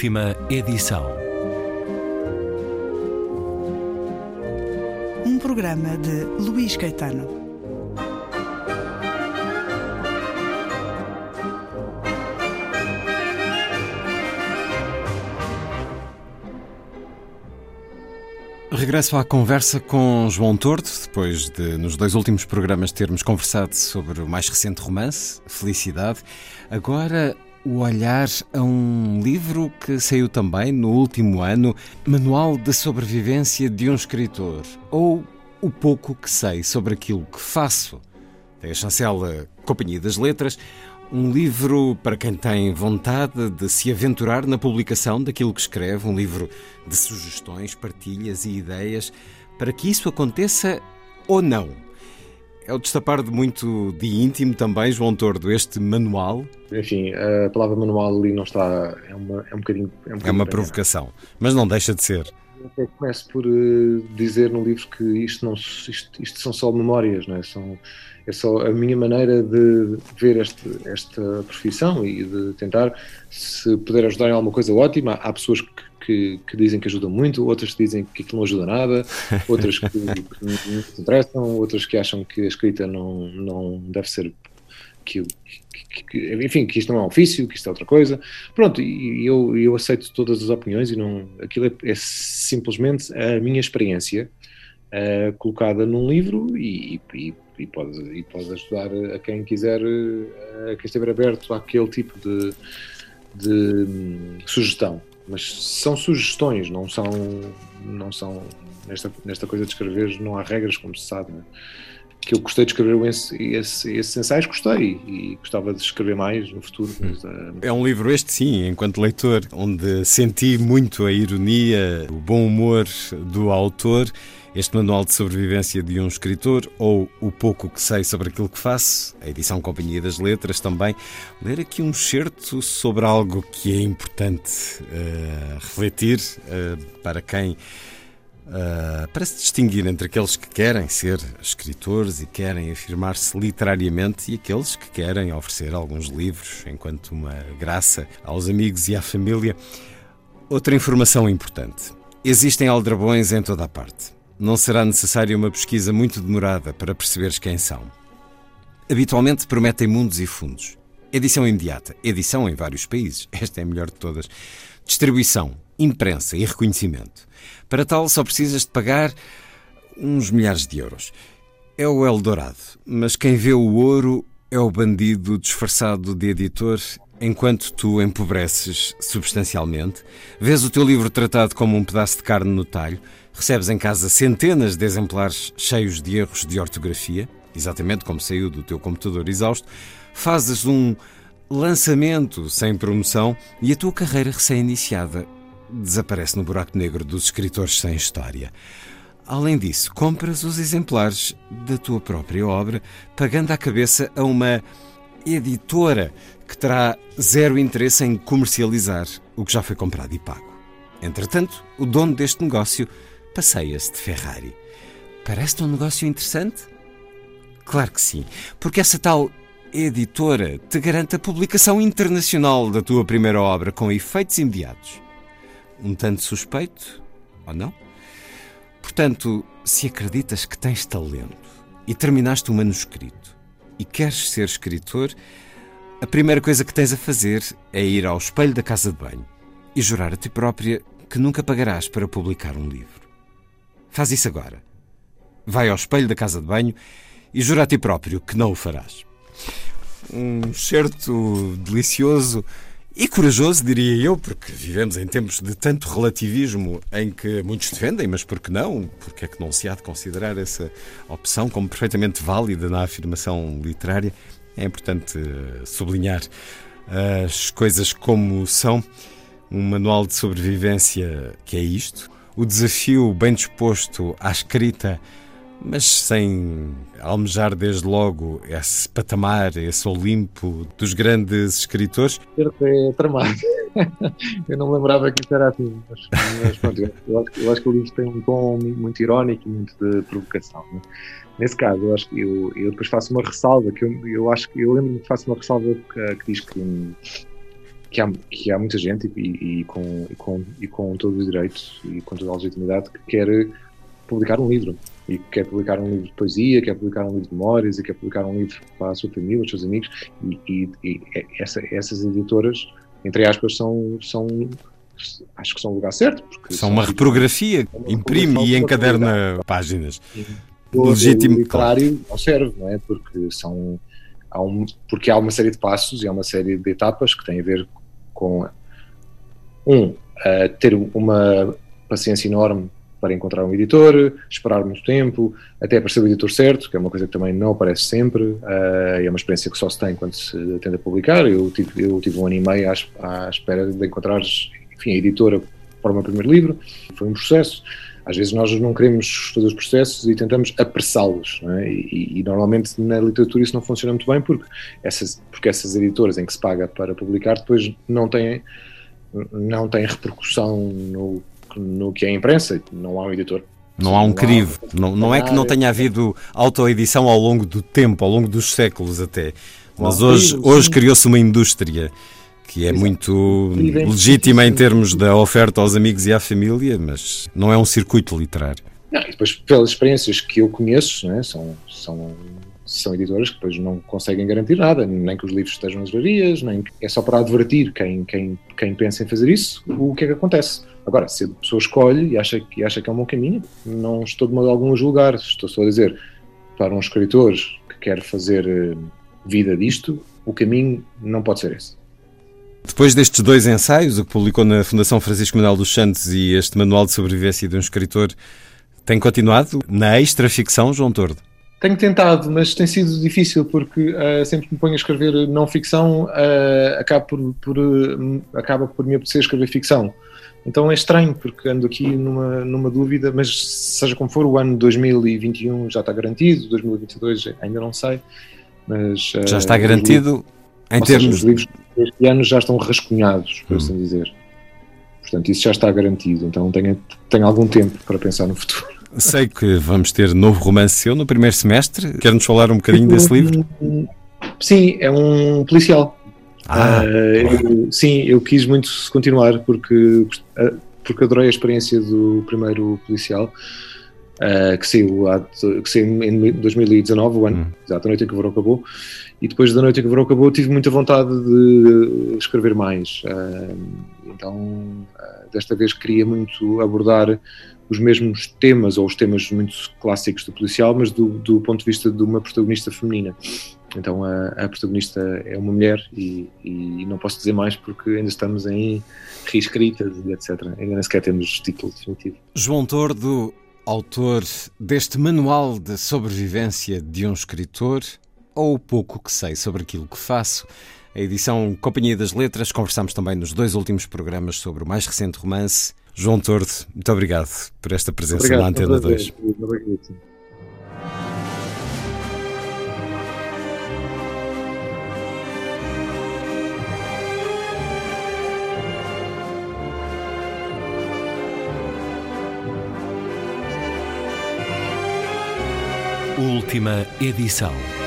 Última edição. Um programa de Luís Caetano. Regresso à conversa com João Tordo, depois de, nos dois últimos programas, termos conversado sobre o mais recente romance, Felicidade. Agora, o olhar a um livro que saiu também no último ano, Manual de Sobrevivência de um Escritor, ou O Pouco que Sei sobre Aquilo que Faço. Tem a chancela Companhia das Letras, um livro para quem tem vontade de se aventurar na publicação daquilo que escreve, um livro de sugestões, partilhas e ideias para que isso aconteça ou não. É o destapar de muito de íntimo também, João Tordo, este manual. Enfim, a palavra manual ali não está. É, uma, é um bocadinho. É, um bocadinho é uma provocação, mas não deixa de ser. Eu começo por uh, dizer no livro que isto, não, isto, isto são só memórias, não é? São, é só a minha maneira de ver este, esta profissão e de tentar, se puder ajudar em alguma coisa, ótima. Há pessoas que, que, que dizem que ajudam muito, outras que dizem que aquilo não ajuda nada, outras que, que não se interessam, outras que acham que a escrita não, não deve ser que, que, enfim, que isto não é um ofício, que isto é outra coisa. Pronto, e eu, eu aceito todas as opiniões e não, aquilo é, é simplesmente a minha experiência uh, colocada num livro e, e, e, pode, e pode ajudar a quem quiser, a quem estiver aberto àquele tipo de, de hum, sugestão. Mas são sugestões, não são, não são nesta, nesta coisa de escrever, não há regras, como se sabe. Né? que eu gostei de escrever esse, esse, esses ensaios, gostei e gostava de escrever mais no futuro. Mas, uh... É um livro, este sim, enquanto leitor, onde senti muito a ironia, o bom humor do autor. Este manual de sobrevivência de um escritor, ou O Pouco que Sei sobre aquilo que faço, a edição Companhia das Letras também. Ler aqui um certo sobre algo que é importante uh, refletir uh, para quem Uh, para se distinguir entre aqueles que querem ser escritores e querem afirmar-se literariamente e aqueles que querem oferecer alguns livros enquanto uma graça aos amigos e à família. Outra informação importante: existem aldrabões em toda a parte. Não será necessária uma pesquisa muito demorada para perceberes quem são. Habitualmente prometem mundos e fundos. Edição imediata, edição em vários países, esta é a melhor de todas. Distribuição, imprensa e reconhecimento. Para tal, só precisas de pagar uns milhares de euros. É o Eldorado, mas quem vê o ouro é o bandido disfarçado de editor, enquanto tu empobreces substancialmente, vês o teu livro tratado como um pedaço de carne no talho, recebes em casa centenas de exemplares cheios de erros de ortografia, exatamente como saiu do teu computador exausto, fazes um lançamento sem promoção e a tua carreira recém-iniciada desaparece no buraco negro dos escritores sem história. Além disso, compras os exemplares da tua própria obra, pagando à cabeça a uma editora que terá zero interesse em comercializar o que já foi comprado e pago. Entretanto, o dono deste negócio passeia-se de Ferrari. Parece-te um negócio interessante? Claro que sim, porque essa tal editora te garante a publicação internacional da tua primeira obra com efeitos imediatos um tanto suspeito, ou não? Portanto, se acreditas que tens talento e terminaste o um manuscrito e queres ser escritor, a primeira coisa que tens a fazer é ir ao espelho da casa de banho e jurar a ti própria que nunca pagarás para publicar um livro. Faz isso agora. Vai ao espelho da casa de banho e jura a ti próprio que não o farás. Um certo delicioso e corajoso, diria eu, porque vivemos em tempos de tanto relativismo em que muitos defendem, mas por que não? Porque é que não se há de considerar essa opção como perfeitamente válida na afirmação literária? É importante eh, sublinhar as coisas como são. Um manual de sobrevivência que é isto. O desafio bem disposto à escrita mas sem almejar desde logo esse patamar, esse Olimpo dos grandes escritores. É tramado. Eu não lembrava que isso era assim, mas, mas pronto, eu, acho, eu acho que o livro tem um tom muito irónico e muito de provocação. Né? Nesse caso, eu acho que eu, eu depois faço uma ressalva, que eu, eu acho que eu lembro-me que faço uma ressalva que, que diz que que, há, que há muita gente e, e, com, e, com, e com todo o direito e com toda a legitimidade que quer publicar um livro e quer publicar um livro de poesia, quer publicar um livro de memórias e quer publicar um livro para a sua família, os seus amigos e, e, essa, essas editoras, entre aspas, são, são acho que são o lugar certo. Porque são, uma reprografia, uma imprime e encaderna páginas. Legítimo claro. não serve, não é? Porque são há um, porque há uma série de passos e há uma série de etapas que têm a ver com um uh, ter uma paciência enorme para encontrar um editor, esperar muito tempo, até aparecer o editor certo, que é uma coisa que também não aparece sempre, uh, é uma experiência que só se tem quando se tenta publicar. Eu tive, eu tive um ano e meio à, à espera de encontrar enfim, a editora para o meu primeiro livro, foi um processo. Às vezes nós não queremos fazer os processos e tentamos apressá-los, é? e, e, normalmente na literatura isso não funciona muito bem porque essas, porque essas editoras em que se paga para publicar depois não têm, não têm repercussão no no que é a imprensa, não há um editor. Não há um crivo. Não, não é que não tenha havido autoedição ao longo do tempo, ao longo dos séculos até. Mas hoje, hoje criou-se uma indústria que é muito legítima em termos da oferta aos amigos e à família, mas não é um circuito literário. Não, e depois, pelas experiências que eu conheço, né, são, são são editoras que depois não conseguem garantir nada, nem que os livros estejam nas livrarias, nem que... é só para advertir quem, quem, quem pensa em fazer isso o que é que acontece. Agora, se a pessoa escolhe e acha, e acha que é um bom caminho, não estou de modo algum a julgar, estou só a dizer para um escritor que quer fazer eh, vida disto, o caminho não pode ser esse. Depois destes dois ensaios, o que publicou na Fundação Francisco Manuel dos Santos e este Manual de Sobrevivência de um Escritor, tem continuado na extra-ficção, João Tordo? Tenho tentado, mas tem sido difícil porque uh, sempre que me ponho a escrever não ficção, uh, acaba, por, por uh, acaba por me apetecer escrever ficção. Então é estranho porque ando aqui numa, numa dúvida, mas seja como for, o ano 2021 já está garantido, 2022 ainda não sei. Mas, já está garantido livros, em termos. Seja, os livros deste ano já estão rascunhados, por hum. assim dizer. Portanto, isso já está garantido. Então tenho, tenho algum tempo para pensar no futuro. Sei que vamos ter novo romance seu no primeiro semestre. Quer-nos falar um bocadinho desse livro? Sim, é um policial. Ah. Uh, eu, sim, eu quis muito continuar porque, porque adorei a experiência do primeiro policial. Uh, que, saiu, que saiu em 2019, o ano, hum. exato, a noite em que o verão acabou, e depois da noite em que o verão acabou tive muita vontade de escrever mais. Uh, então, uh, desta vez queria muito abordar os mesmos temas, ou os temas muito clássicos do policial, mas do, do ponto de vista de uma protagonista feminina. Então a, a protagonista é uma mulher e, e, não posso dizer mais porque ainda estamos em reescritas e etc. Ainda nem sequer temos título definitivo. João Tordo, autor deste manual de sobrevivência de um escritor, ou o pouco que sei sobre aquilo que faço. A edição Companhia das Letras, conversamos também nos dois últimos programas sobre o mais recente romance João Tordo, muito obrigado por esta presença obrigado, na Antena 2. Última edição.